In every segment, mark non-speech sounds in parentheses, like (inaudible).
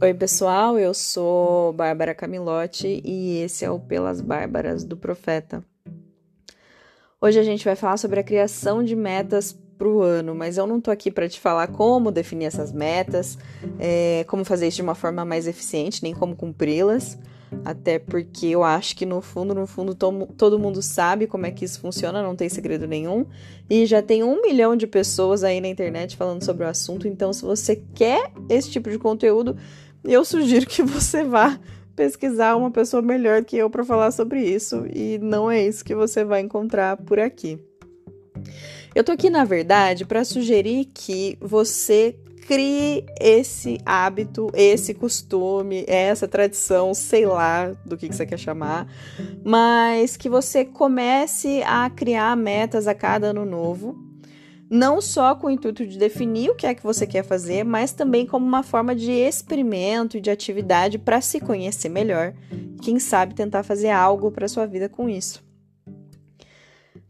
Oi, pessoal, eu sou Bárbara Camilotti e esse é o Pelas Bárbaras do Profeta. Hoje a gente vai falar sobre a criação de metas para o ano, mas eu não tô aqui para te falar como definir essas metas, é, como fazer isso de uma forma mais eficiente, nem como cumpri-las. Até porque eu acho que no fundo, no fundo, todo mundo sabe como é que isso funciona, não tem segredo nenhum. E já tem um milhão de pessoas aí na internet falando sobre o assunto. Então, se você quer esse tipo de conteúdo, eu sugiro que você vá pesquisar uma pessoa melhor que eu para falar sobre isso. E não é isso que você vai encontrar por aqui. Eu tô aqui, na verdade, para sugerir que você crie esse hábito, esse costume, essa tradição, sei lá do que, que você quer chamar, mas que você comece a criar metas a cada ano novo não só com o intuito de definir o que é que você quer fazer, mas também como uma forma de experimento e de atividade para se conhecer melhor. Quem sabe tentar fazer algo para sua vida com isso.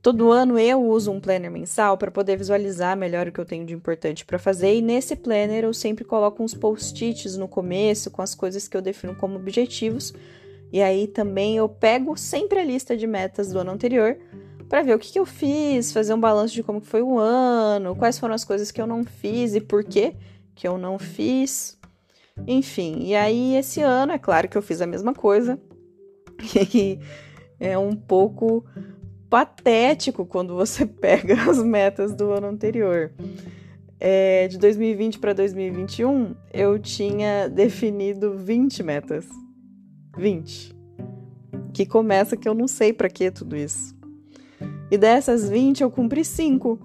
Todo ano eu uso um planner mensal para poder visualizar melhor o que eu tenho de importante para fazer e nesse planner eu sempre coloco uns post-its no começo com as coisas que eu defino como objetivos. E aí também eu pego sempre a lista de metas do ano anterior para ver o que, que, eu fiz, fazer um balanço de como foi o ano, quais foram as coisas que eu não fiz e por que que eu não fiz. Enfim, e aí esse ano, é claro que eu fiz a mesma coisa. (laughs) E é um pouco patético quando você (laughs) pega as metas do ano anterior. É, de 2020 para 2021, eu tinha definido 20 metas. 20. Que começa que eu não sei para que tudo isso. E dessas 20, eu cumpri 5.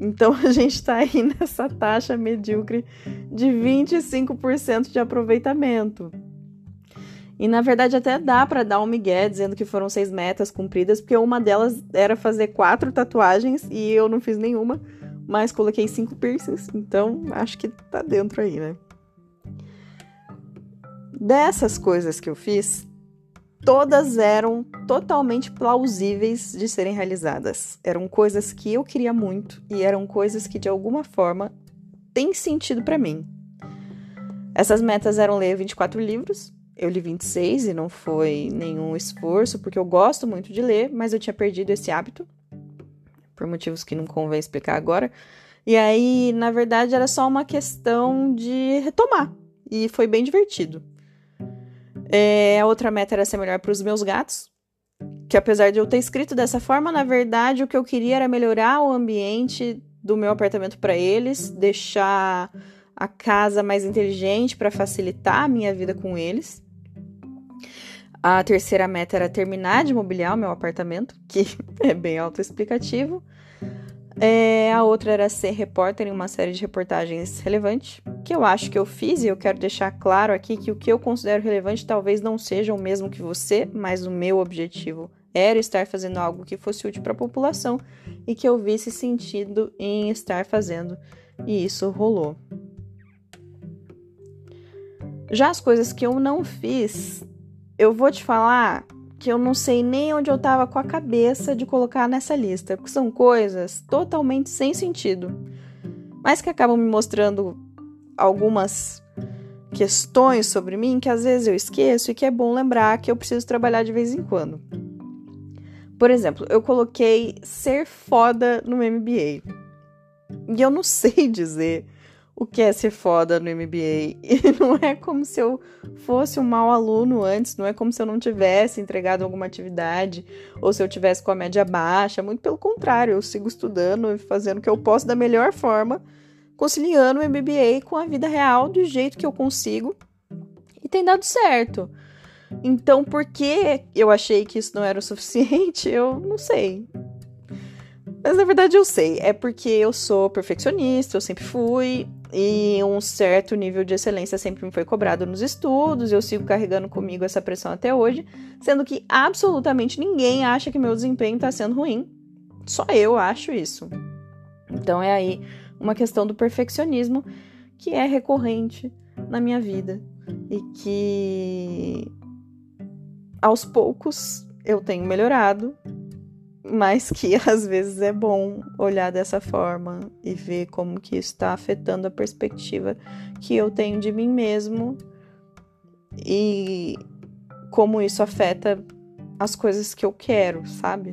Então (laughs) a gente está aí nessa taxa medíocre de 25% de aproveitamento. E na verdade até dá para dar um migué dizendo que foram seis metas cumpridas, porque uma delas era fazer quatro tatuagens e eu não fiz nenhuma, mas coloquei cinco piercings, então acho que tá dentro aí, né? Dessas coisas que eu fiz, todas eram totalmente plausíveis de serem realizadas. Eram coisas que eu queria muito e eram coisas que de alguma forma têm sentido para mim. Essas metas eram ler 24 livros, eu li 26 e não foi nenhum esforço, porque eu gosto muito de ler, mas eu tinha perdido esse hábito, por motivos que não convém explicar agora. E aí, na verdade, era só uma questão de retomar, e foi bem divertido. É, a outra meta era ser melhor para os meus gatos, que apesar de eu ter escrito dessa forma, na verdade, o que eu queria era melhorar o ambiente do meu apartamento para eles, deixar a casa mais inteligente para facilitar a minha vida com eles. A terceira meta era terminar de mobiliar o meu apartamento, que (laughs) é bem autoexplicativo. É, a outra era ser repórter em uma série de reportagens relevante, que eu acho que eu fiz e eu quero deixar claro aqui que o que eu considero relevante talvez não seja o mesmo que você, mas o meu objetivo era estar fazendo algo que fosse útil para a população e que eu visse sentido em estar fazendo, e isso rolou. Já as coisas que eu não fiz, eu vou te falar que eu não sei nem onde eu tava com a cabeça de colocar nessa lista, porque são coisas totalmente sem sentido, mas que acabam me mostrando algumas questões sobre mim que às vezes eu esqueço e que é bom lembrar que eu preciso trabalhar de vez em quando. Por exemplo, eu coloquei ser foda no MBA. E eu não (laughs) sei dizer o que é ser foda no MBA. E (laughs) não é como se eu fosse um mau aluno antes, não é como se eu não tivesse entregado alguma atividade ou se eu tivesse com a média baixa. Muito pelo contrário, eu sigo estudando e fazendo o que eu posso da melhor forma, conciliando o MBA com a vida real do jeito que eu consigo. E tem dado certo. Então, por que eu achei que isso não era o suficiente? Eu não sei. Mas na verdade eu sei, é porque eu sou perfeccionista, eu sempre fui, e um certo nível de excelência sempre me foi cobrado nos estudos, eu sigo carregando comigo essa pressão até hoje, sendo que absolutamente ninguém acha que meu desempenho está sendo ruim. Só eu acho isso. Então é aí uma questão do perfeccionismo que é recorrente na minha vida e que aos poucos eu tenho melhorado mas que (laughs) às vezes é bom olhar dessa forma e ver como que isso está afetando a perspectiva que eu tenho de mim mesmo e como isso afeta as coisas que eu quero, sabe?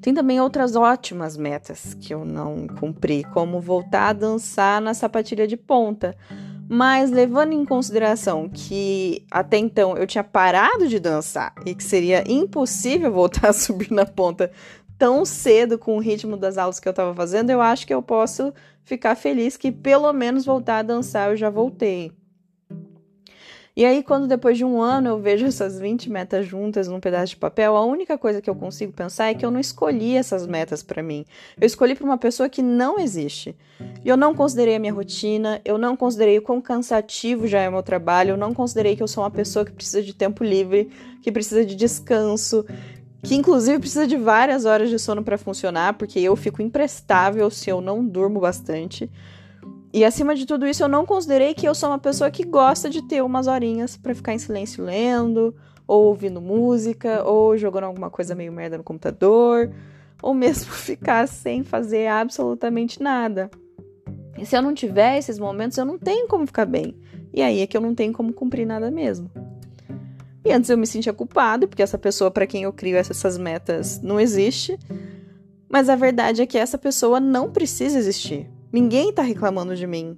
Tem também outras ótimas metas que eu não cumpri, como voltar a dançar na sapatilha de ponta. Mas levando em consideração que até então eu tinha parado de dançar e que seria impossível (laughs) voltar a subir na ponta tão cedo com o ritmo das aulas que eu estava fazendo, eu acho que eu posso ficar feliz que pelo menos voltar a dançar eu já voltei. E aí, quando depois de um ano eu vejo essas 20 metas juntas num pedaço de papel, a única coisa que eu consigo pensar é que eu não escolhi essas metas para mim. Eu escolhi para uma pessoa que não existe. Eu não considerei a minha rotina, eu não considerei o quão cansativo já é o meu trabalho, eu não considerei que eu sou uma pessoa que precisa de tempo livre, que precisa de descanso, que inclusive precisa de várias horas de sono para funcionar, porque eu fico imprestável se eu não durmo bastante. E acima de tudo isso, eu não considerei que eu sou uma pessoa que gosta de ter umas horinhas para ficar em silêncio lendo, ou ouvindo música, ou jogando alguma coisa meio merda no computador, ou mesmo (laughs) ficar sem fazer absolutamente nada. E se eu não tiver esses momentos, eu não tenho como ficar bem. E aí é que eu não tenho como cumprir nada mesmo. E antes eu me sentia culpado, porque essa pessoa para quem eu crio essas metas não existe. Mas a verdade é que essa pessoa não precisa existir. Ninguém tá reclamando de mim,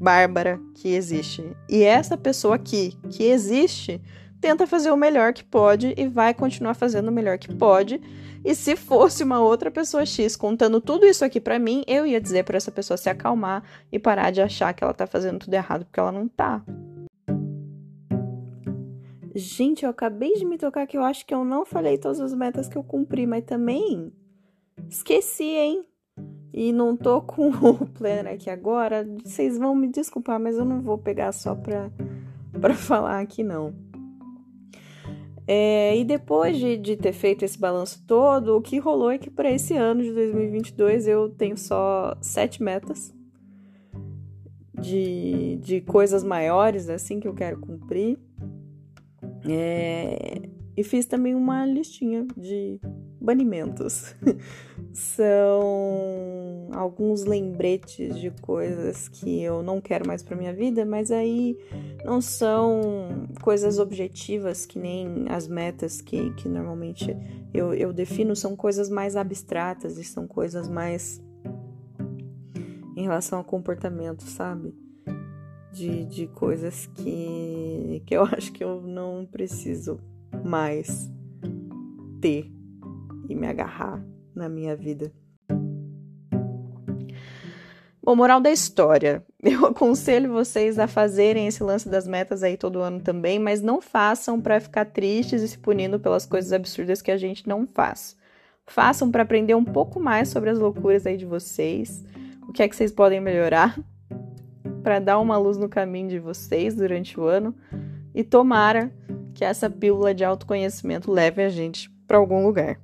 Bárbara, que existe. E essa pessoa aqui, que existe, tenta fazer o melhor que pode e vai continuar fazendo o melhor que pode. E se fosse uma outra pessoa X contando tudo isso aqui para mim, eu ia dizer para essa pessoa se acalmar e parar de achar que ela tá fazendo tudo errado, porque ela não tá. Gente, eu acabei de me tocar que eu acho que eu não falei todas as metas que eu cumpri, mas também esqueci, hein? E não tô com (laughs) o planner aqui agora, vocês vão me desculpar, mas eu não vou pegar só pra, (laughs) pra falar aqui não. É, e depois de, de ter feito esse balanço todo, o que rolou é que para esse ano de 2022 eu tenho só sete metas de, de coisas maiores assim que eu quero cumprir. É, e fiz também uma listinha de banimentos. (laughs) São alguns lembretes de coisas que eu não quero mais para minha vida, mas aí não são coisas objetivas que nem as metas que, que normalmente eu, eu defino, são coisas mais abstratas e são coisas mais em relação ao comportamento, sabe? De, de coisas que, que eu (laughs) acho que eu não preciso mais ter e me agarrar na minha vida. Bom, moral da história. (laughs) Eu aconselho vocês a fazerem esse lance das metas aí todo ano também, mas não façam para ficar tristes e se punindo pelas coisas absurdas que a gente não faz. Façam para aprender um pouco mais sobre as loucuras aí de vocês, o que é que vocês podem melhorar, (laughs) para dar uma luz no caminho de vocês durante o ano e tomara que essa pílula de autoconhecimento leve a gente para algum lugar.